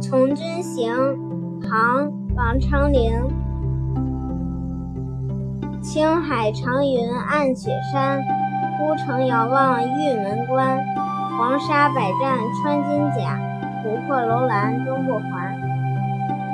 从军行唐王昌龄。青海长云暗雪山孤城遥望玉门关。黄沙百战穿金甲不破楼兰终不还